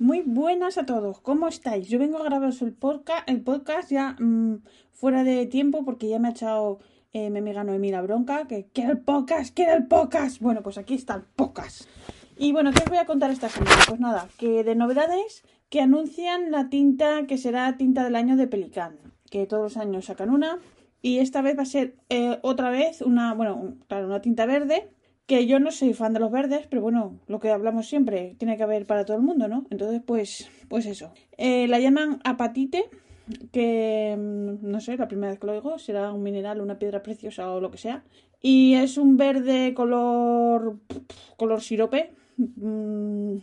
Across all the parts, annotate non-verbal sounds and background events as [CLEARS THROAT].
Muy buenas a todos, ¿cómo estáis? Yo vengo a grabaros el podcast, el podcast ya mmm, fuera de tiempo porque ya me ha echado eh, mi amiga Noemí la bronca, que quiere el podcast, quiere el podcast. Bueno, pues aquí está el podcast. Y bueno, ¿qué os voy a contar esta semana? Pues nada, que de novedades que anuncian la tinta que será tinta del año de Pelican, que todos los años sacan una. Y esta vez va a ser eh, otra vez una, bueno, claro, una tinta verde que yo no soy fan de los verdes, pero bueno, lo que hablamos siempre tiene que haber para todo el mundo, ¿no? Entonces, pues, pues eso. Eh, la llaman apatite, que mm, no sé, la primera vez que lo digo, será un mineral, una piedra preciosa o lo que sea. Y es un verde color, color sirope. Mm,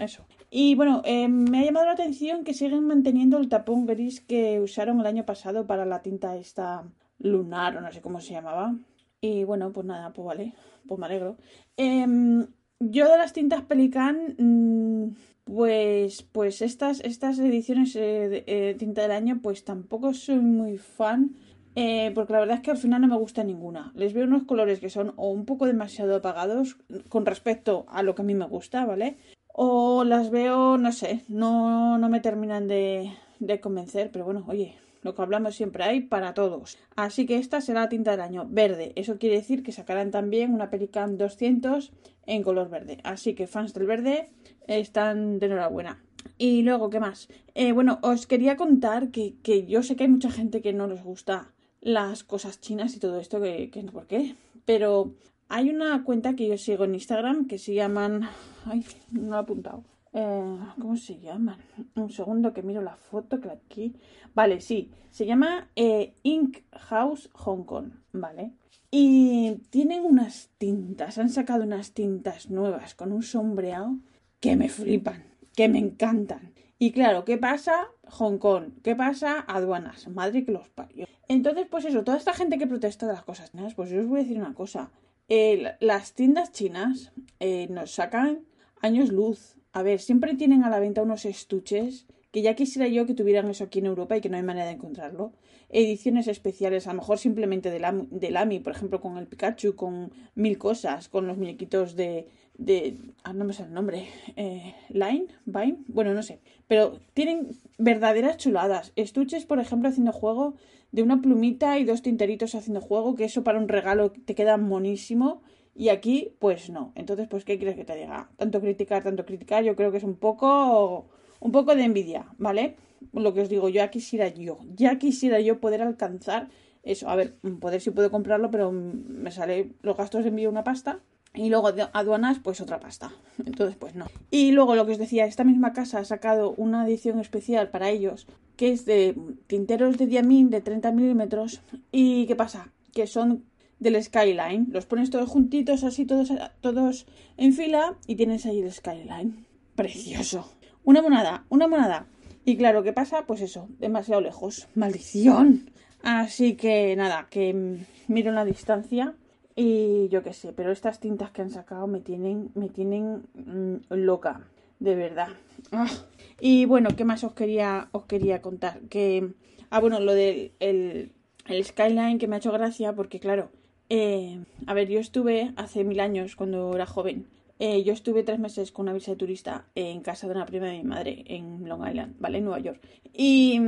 eso. Y bueno, eh, me ha llamado la atención que siguen manteniendo el tapón gris que usaron el año pasado para la tinta esta lunar o no sé cómo se llamaba. Y bueno, pues nada, pues vale, pues me alegro. Eh, yo de las tintas Pelican, mmm, pues, pues estas, estas ediciones eh, de eh, tinta del año, pues tampoco soy muy fan. Eh, porque la verdad es que al final no me gusta ninguna. Les veo unos colores que son o un poco demasiado apagados con respecto a lo que a mí me gusta, ¿vale? O las veo, no sé, no, no me terminan de, de convencer, pero bueno, oye, lo que hablamos siempre hay para todos. Así que esta será la tinta del año verde. Eso quiere decir que sacarán también una Pelican 200 en color verde. Así que fans del verde están de enhorabuena. Y luego, ¿qué más? Eh, bueno, os quería contar que, que, yo sé que hay mucha gente que no les gusta las cosas chinas y todo esto, que, no por qué. Pero hay una cuenta que yo sigo en Instagram que se llaman... Ay, no lo he apuntado. Eh, ¿Cómo se llaman? Un segundo que miro la foto que aquí. Vale, sí. Se llama eh, Ink House Hong Kong. Vale. Y tienen unas tintas. Han sacado unas tintas nuevas con un sombreado que me flipan. Que me encantan. Y claro, ¿qué pasa? Hong Kong. ¿Qué pasa? Aduanas. Madre que los parió. Entonces, pues eso, toda esta gente que protesta de las cosas chinas, pues yo os voy a decir una cosa. Eh, las tiendas chinas nos sacan años luz a ver, siempre tienen a la venta unos estuches que ya quisiera yo que tuvieran eso aquí en Europa y que no hay manera de encontrarlo. Ediciones especiales, a lo mejor simplemente del AMI, por ejemplo, con el Pikachu, con mil cosas, con los muñequitos de. de ah, no me sé el nombre. Eh, Line, Vine, bueno, no sé. Pero tienen verdaderas chuladas. Estuches, por ejemplo, haciendo juego de una plumita y dos tinteritos haciendo juego, que eso para un regalo te queda monísimo. Y aquí, pues no. Entonces, pues, ¿qué quieres que te diga? Tanto criticar, tanto criticar, yo creo que es un poco, un poco de envidia, ¿vale? Lo que os digo, ya quisiera yo, ya quisiera yo poder alcanzar eso. A ver, poder si puedo comprarlo, pero me sale los gastos de envío una pasta y luego aduanas, pues otra pasta. [LAUGHS] Entonces, pues no. Y luego lo que os decía, esta misma casa ha sacado una edición especial para ellos, que es de tinteros de diamín de 30 milímetros. ¿Y qué pasa? Que son del skyline. Los pones todos juntitos, así todos, todos en fila y tienes ahí el skyline. Precioso. Una monada, una monada. Y claro, ¿qué pasa? Pues eso, demasiado lejos. ¡Maldición! Así que nada, que miro la distancia y yo qué sé, pero estas tintas que han sacado me tienen, me tienen mmm, loca, de verdad. ¡Ah! Y bueno, ¿qué más os quería, os quería contar? Que, ah, bueno, lo del el, el Skyline que me ha hecho gracia porque claro, eh, a ver, yo estuve hace mil años, cuando era joven, eh, yo estuve tres meses con una visa de turista en casa de una prima de mi madre en Long Island, ¿vale? En Nueva York. Y,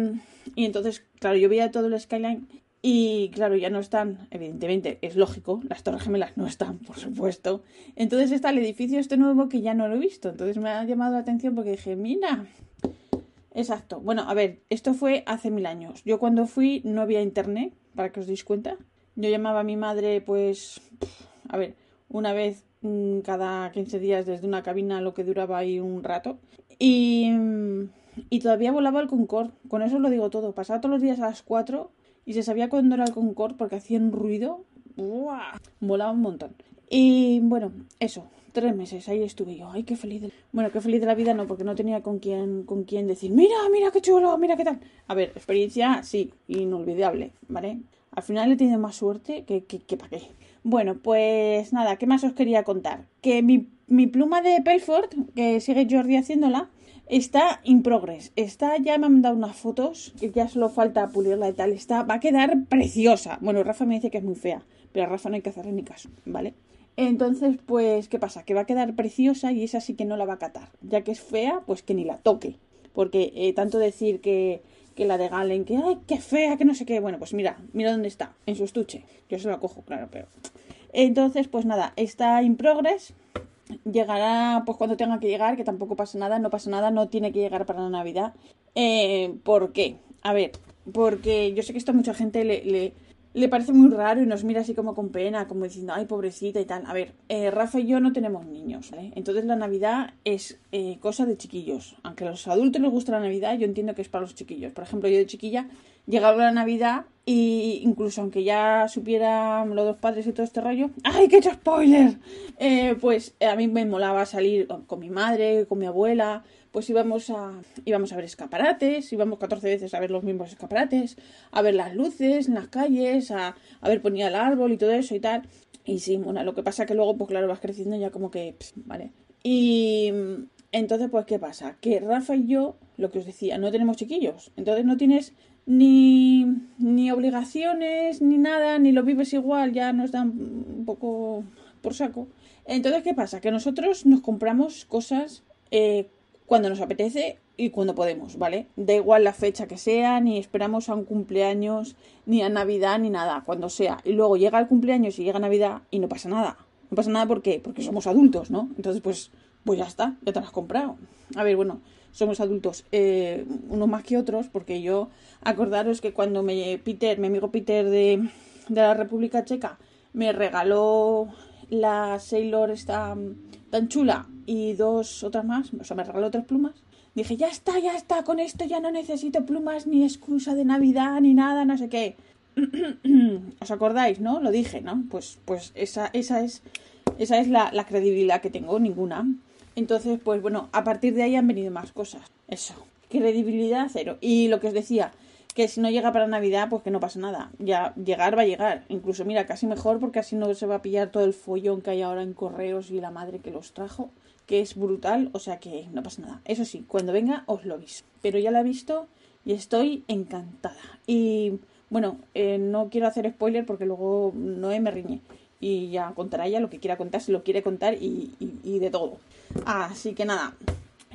y entonces, claro, yo veía todo el skyline y, claro, ya no están, evidentemente, es lógico, las Torres Gemelas no están, por supuesto. Entonces está el edificio este nuevo que ya no lo he visto. Entonces me ha llamado la atención porque dije, mira, exacto. Bueno, a ver, esto fue hace mil años. Yo cuando fui no había internet, para que os deis cuenta. Yo llamaba a mi madre, pues, a ver, una vez mm, cada 15 días desde una cabina, lo que duraba ahí un rato. Y, y todavía volaba el Concorde. Con eso lo digo todo. Pasaba todos los días a las 4 y se sabía cuándo era el Concorde porque hacía un ruido. ¡buah! Volaba un montón. Y bueno, eso, tres meses, ahí estuve yo. Ay, qué feliz. De... Bueno, qué feliz de la vida no, porque no tenía con quién, con quién decir, mira, mira qué chulo, mira qué tal. A ver, experiencia, sí, inolvidable, ¿vale? Al final he tenido más suerte que, que, que para qué. Bueno, pues nada, ¿qué más os quería contar? Que mi, mi pluma de Pelford, que sigue Jordi haciéndola, está in progress. Está, ya me han dado unas fotos, que ya solo falta pulirla y tal. Está, va a quedar preciosa. Bueno, Rafa me dice que es muy fea, pero a Rafa no hay que hacerle ni caso, ¿vale? Entonces, pues, ¿qué pasa? Que va a quedar preciosa y esa sí que no la va a catar. Ya que es fea, pues que ni la toque. Porque eh, tanto decir que, que la de Galen, que ay, qué fea, que no sé qué. Bueno, pues mira, mira dónde está, en su estuche. Yo se la cojo, claro, pero. Entonces, pues nada, está in progress. Llegará pues cuando tenga que llegar, que tampoco pasa nada, no pasa nada, no tiene que llegar para la Navidad. Eh, ¿Por qué? A ver, porque yo sé que esto a mucha gente le, le parece muy raro y nos mira así como con pena, como diciendo, ay, pobrecita y tal. A ver, eh, Rafa y yo no tenemos niños, ¿vale? Entonces la Navidad es eh, cosa de chiquillos. Aunque a los adultos les gusta la Navidad, yo entiendo que es para los chiquillos. Por ejemplo, yo de chiquilla llegaba la Navidad y incluso aunque ya supieran los dos padres y todo este rollo, ¡ay, qué he spoiler! Eh, pues a mí me molaba salir con mi madre, con mi abuela, pues íbamos a, íbamos a ver escaparates, íbamos 14 veces a ver los mismos escaparates, a ver las luces en las calles, a, a ver ponía el árbol y todo eso y tal. Y sí, bueno, lo que pasa que luego, pues claro, vas creciendo ya como que, vale. Y entonces, pues, ¿qué pasa? Que Rafa y yo, lo que os decía, no tenemos chiquillos. Entonces no tienes ni, ni obligaciones, ni nada, ni lo vives igual, ya nos dan un poco por saco. Entonces, ¿qué pasa? Que nosotros nos compramos cosas eh, cuando nos apetece y cuando podemos, ¿vale? Da igual la fecha que sea, ni esperamos a un cumpleaños, ni a Navidad, ni nada, cuando sea. Y luego llega el cumpleaños y llega Navidad y no pasa nada. No pasa nada porque, porque somos adultos, ¿no? Entonces, pues, pues ya está, ya te lo has comprado. A ver, bueno, somos adultos, eh, unos más que otros, porque yo, acordaros que cuando me Peter, mi amigo Peter de, de la República Checa, me regaló la Sailor esta tan chula y dos otras más, o sea, me regaló tres plumas. Dije, ya está, ya está, con esto ya no necesito plumas ni excusa de Navidad ni nada, no sé qué. [CLEARS THROAT] ¿Os acordáis, no? Lo dije, ¿no? Pues, pues esa, esa es, esa es la, la credibilidad que tengo, ninguna. Entonces, pues bueno, a partir de ahí han venido más cosas. Eso. Credibilidad cero. Y lo que os decía, que si no llega para Navidad, pues que no pasa nada. Ya llegar va a llegar. Incluso, mira, casi mejor porque así no se va a pillar todo el follón que hay ahora en correos y la madre que los trajo, que es brutal, o sea que no pasa nada. Eso sí, cuando venga os lo aviso. Pero ya la he visto y estoy encantada. Y bueno, eh, no quiero hacer spoiler porque luego Noé me riñe. Y ya contará ella lo que quiera contar, si lo quiere contar y, y, de todo. Así que nada,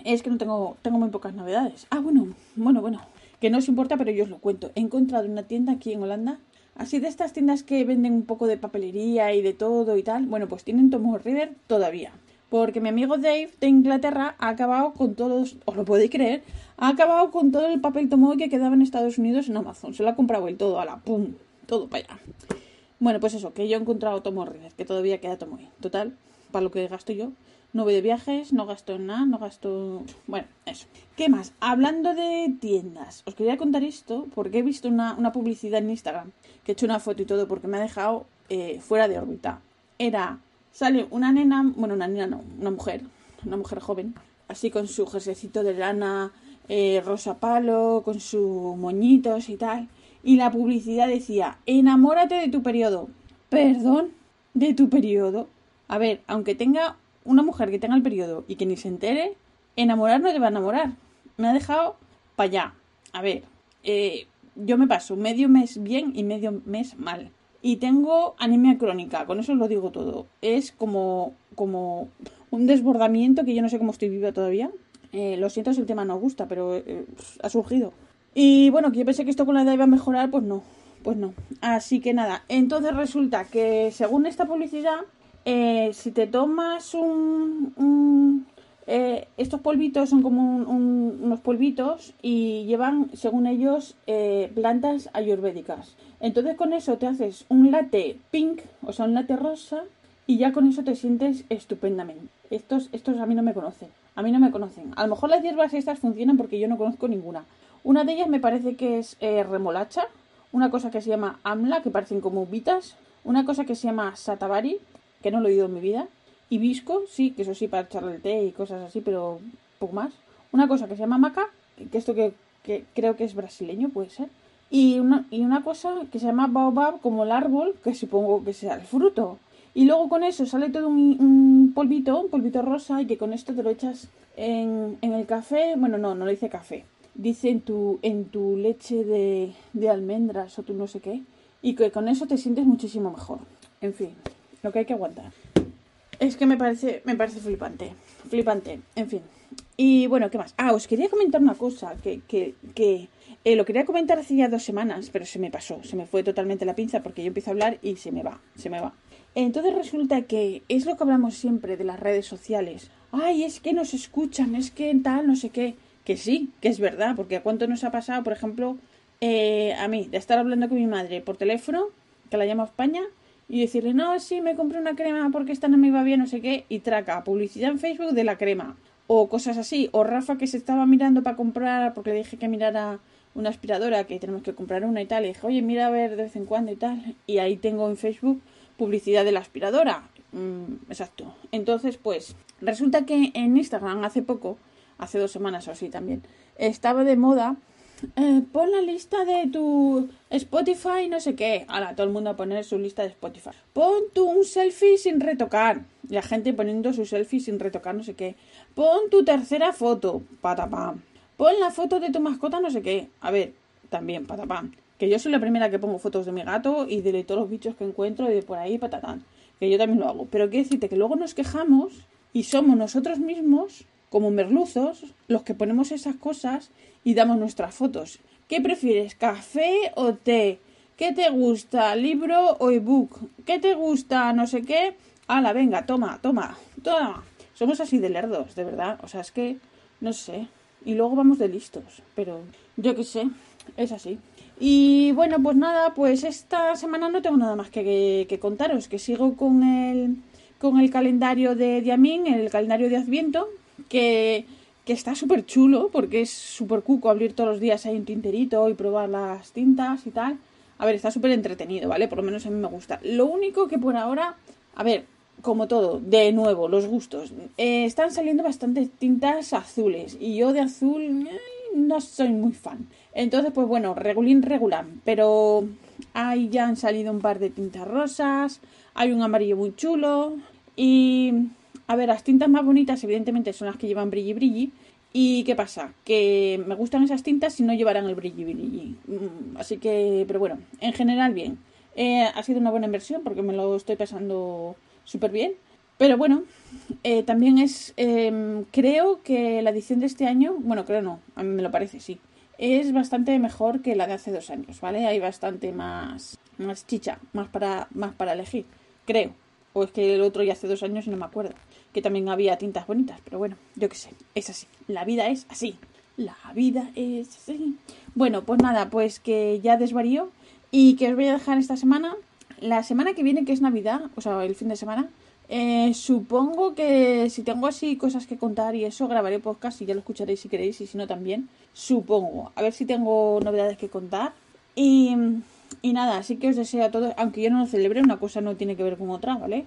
es que no tengo, tengo muy pocas novedades. Ah, bueno, bueno, bueno que no os importa, pero yo os lo cuento. He encontrado una tienda aquí en Holanda, así de estas tiendas que venden un poco de papelería y de todo y tal. Bueno, pues tienen Tom River todavía. Porque mi amigo Dave de Inglaterra ha acabado con todos, os lo podéis creer, ha acabado con todo el papel tomoe que quedaba en Estados Unidos en Amazon. Se lo ha comprado el todo, a la pum, todo para allá. Bueno, pues eso, que yo he encontrado Tomo River, que todavía queda Tomoe. Total, para lo que gasto yo, no voy de viajes, no gasto en nada, no gasto... Bueno, eso. ¿Qué más? Hablando de tiendas, os quería contar esto porque he visto una, una publicidad en Instagram que he hecho una foto y todo porque me ha dejado eh, fuera de órbita. Era, sale una nena, bueno, una nena no, una mujer, una mujer joven, así con su jerseycito de lana eh, rosa palo, con sus moñitos y tal. Y la publicidad decía, enamórate de tu periodo. Perdón, de tu periodo. A ver, aunque tenga una mujer que tenga el periodo y que ni se entere, enamorar no te va a enamorar. Me ha dejado para allá. A ver, eh, yo me paso medio mes bien y medio mes mal. Y tengo anemia crónica, con eso os lo digo todo. Es como, como un desbordamiento que yo no sé cómo estoy viva todavía. Eh, lo siento si el tema no gusta, pero eh, ha surgido. Y bueno, que yo pensé que esto con la edad iba a mejorar, pues no. Pues no. Así que nada, entonces resulta que según esta publicidad, eh, si te tomas un eh, estos polvitos son como un, un, unos polvitos y llevan, según ellos, eh, plantas ayurvédicas. Entonces con eso te haces un latte pink, o sea, un latte rosa, y ya con eso te sientes estupendamente. Estos, estos a mí no me conocen. A mí no me conocen. A lo mejor las hierbas estas funcionan porque yo no conozco ninguna. Una de ellas me parece que es eh, remolacha, una cosa que se llama amla, que parecen como uvitas, una cosa que se llama satavari, que no lo he oído en mi vida. Hibisco, sí, que eso sí, para echarle el té y cosas así, pero poco más. Una cosa que se llama maca, que esto que, que creo que es brasileño, puede ser. Y una, y una cosa que se llama baobab, como el árbol, que supongo que sea el fruto. Y luego con eso sale todo un, un, polvito, un polvito rosa, y que con esto te lo echas en, en el café. Bueno, no, no lo dice café. Dice en tu, en tu leche de, de almendras o tu no sé qué. Y que con eso te sientes muchísimo mejor. En fin, lo que hay que aguantar. Es que me parece, me parece flipante. Flipante, en fin. Y bueno, ¿qué más? Ah, os quería comentar una cosa que, que, que eh, lo quería comentar hace ya dos semanas, pero se me pasó, se me fue totalmente la pinza porque yo empiezo a hablar y se me va, se me va. Entonces resulta que es lo que hablamos siempre de las redes sociales. Ay, es que nos escuchan, es que tal, no sé qué. Que sí, que es verdad, porque a cuánto nos ha pasado, por ejemplo, eh, a mí, de estar hablando con mi madre por teléfono, que la llamo a España, y decirle, no, sí, me compré una crema porque esta no me iba bien, no sé qué, y traca, publicidad en Facebook de la crema, o cosas así, o Rafa que se estaba mirando para comprar, porque le dije que mirara una aspiradora, que tenemos que comprar una y tal, y dije, oye, mira a ver de vez en cuando y tal, y ahí tengo en Facebook publicidad de la aspiradora. Mm, exacto. Entonces, pues, resulta que en Instagram hace poco, hace dos semanas o así también, estaba de moda. Eh, pon la lista de tu Spotify, no sé qué. Ahora, todo el mundo a poner su lista de Spotify. Pon tu un selfie sin retocar. La gente poniendo su selfie sin retocar, no sé qué. Pon tu tercera foto. Patapam. Pon la foto de tu mascota, no sé qué. A ver, también, patapam. Que yo soy la primera que pongo fotos de mi gato y de todos los bichos que encuentro y de por ahí, patatán. Que yo también lo hago. Pero quiero decirte que luego nos quejamos y somos nosotros mismos, como merluzos, los que ponemos esas cosas y damos nuestras fotos. ¿Qué prefieres, café o té? ¿Qué te gusta, libro o ebook? ¿Qué te gusta, no sé qué? Hala, venga, toma, toma, toma. Somos así de lerdos, de verdad. O sea, es que, no sé. Y luego vamos de listos. Pero yo qué sé, es así. Y bueno, pues nada, pues esta semana no tengo nada más que, que, que contaros, que sigo con el, con el calendario de Diamín, el calendario de Adviento, que, que está súper chulo, porque es súper cuco abrir todos los días ahí un tinterito y probar las tintas y tal. A ver, está súper entretenido, ¿vale? Por lo menos a mí me gusta. Lo único que por ahora, a ver, como todo, de nuevo, los gustos. Eh, están saliendo bastantes tintas azules y yo de azul eh, no soy muy fan. Entonces, pues bueno, regulín regular. Pero ahí ya han salido un par de tintas rosas. Hay un amarillo muy chulo. Y a ver, las tintas más bonitas, evidentemente, son las que llevan brilli brilli. ¿Y qué pasa? Que me gustan esas tintas si no llevarán el brilli brilli. Mm, así que, pero bueno, en general bien. Eh, ha sido una buena inversión porque me lo estoy pasando súper bien. Pero bueno, eh, también es, eh, creo que la edición de este año, bueno, creo no, a mí me lo parece, sí, es bastante mejor que la de hace dos años, ¿vale? Hay bastante más, más chicha, más para, más para elegir, creo. O es que el otro ya hace dos años y no me acuerdo. Que también había tintas bonitas, pero bueno, yo qué sé, es así. La vida es así. La vida es así. Bueno, pues nada, pues que ya desvarío y que os voy a dejar esta semana. La semana que viene, que es Navidad, o sea, el fin de semana, eh, supongo que si tengo así cosas que contar y eso, grabaré podcast y ya lo escucharéis si queréis y si no también. Supongo. A ver si tengo novedades que contar. Y, y nada, así que os deseo a todos, aunque yo no lo celebre, una cosa no tiene que ver con otra, ¿vale?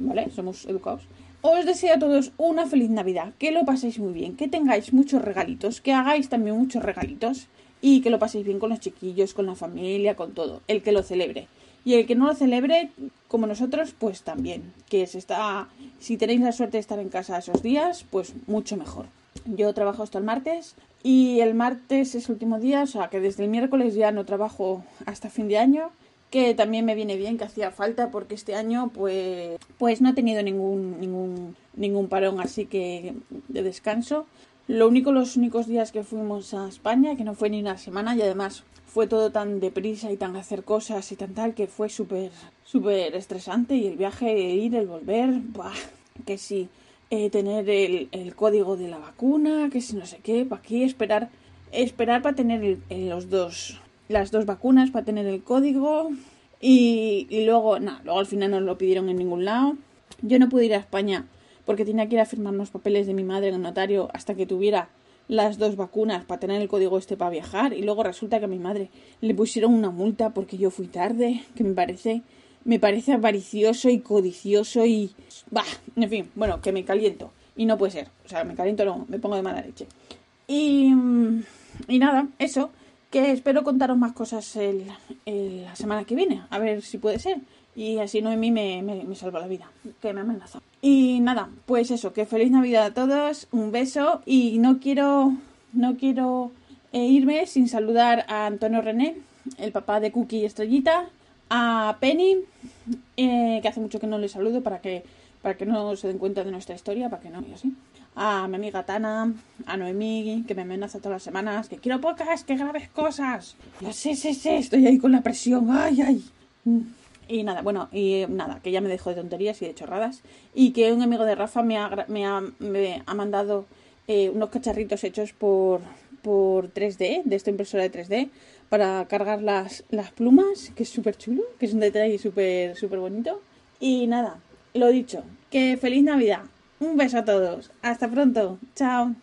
¿Vale? Somos educados. Os deseo a todos una feliz Navidad, que lo paséis muy bien, que tengáis muchos regalitos, que hagáis también muchos regalitos y que lo paséis bien con los chiquillos, con la familia, con todo, el que lo celebre. Y el que no lo celebre, como nosotros, pues también. Que se está. Si tenéis la suerte de estar en casa esos días, pues mucho mejor. Yo trabajo hasta el martes y el martes es el último día, o sea que desde el miércoles ya no trabajo hasta fin de año, que también me viene bien, que hacía falta porque este año pues pues no he tenido ningún ningún ningún parón así que de descanso. Lo único los únicos días que fuimos a España, que no fue ni una semana y además fue todo tan deprisa y tan hacer cosas y tan tal que fue súper, súper estresante y el viaje, el ir, el volver, bah, que sí, eh, tener el, el, código de la vacuna, que si no sé qué, para aquí esperar, esperar para tener el, el, los dos, las dos vacunas, para tener el código y, y luego, nada, luego al final no lo pidieron en ningún lado. Yo no pude ir a España porque tenía que ir a firmar los papeles de mi madre en el notario hasta que tuviera las dos vacunas para tener el código este para viajar y luego resulta que a mi madre le pusieron una multa porque yo fui tarde, que me parece me parece avaricioso y codicioso y... Bah, en fin, bueno, que me caliento. Y no puede ser. O sea, me caliento no, me pongo de mala leche. Y, y nada, eso. Que espero contaros más cosas el, la semana que viene. A ver si puede ser. Y así Noemí me, me, me salva la vida. Que me amenaza. Y nada, pues eso. Que feliz Navidad a todos. Un beso. Y no quiero... No quiero eh, irme sin saludar a Antonio René, el papá de Cookie y Estrellita, a Penny, eh, que hace mucho que no le saludo para que, para que no se den cuenta de nuestra historia, para que no, y así. A mi amiga Tana, a Noemí, que me amenaza todas las semanas, que quiero pocas, que grabes cosas. Ya sé, sé, sé, estoy ahí con la presión, ay, ay. Y nada, bueno, y nada, que ya me dejo de tonterías y de chorradas. Y que un amigo de Rafa me ha, me ha, me ha mandado eh, unos cacharritos hechos por, por 3D, de esta impresora de 3D, para cargar las, las plumas, que es súper chulo, que es un detalle súper, súper bonito. Y nada, lo dicho, que feliz Navidad. Un beso a todos. Hasta pronto. Chao.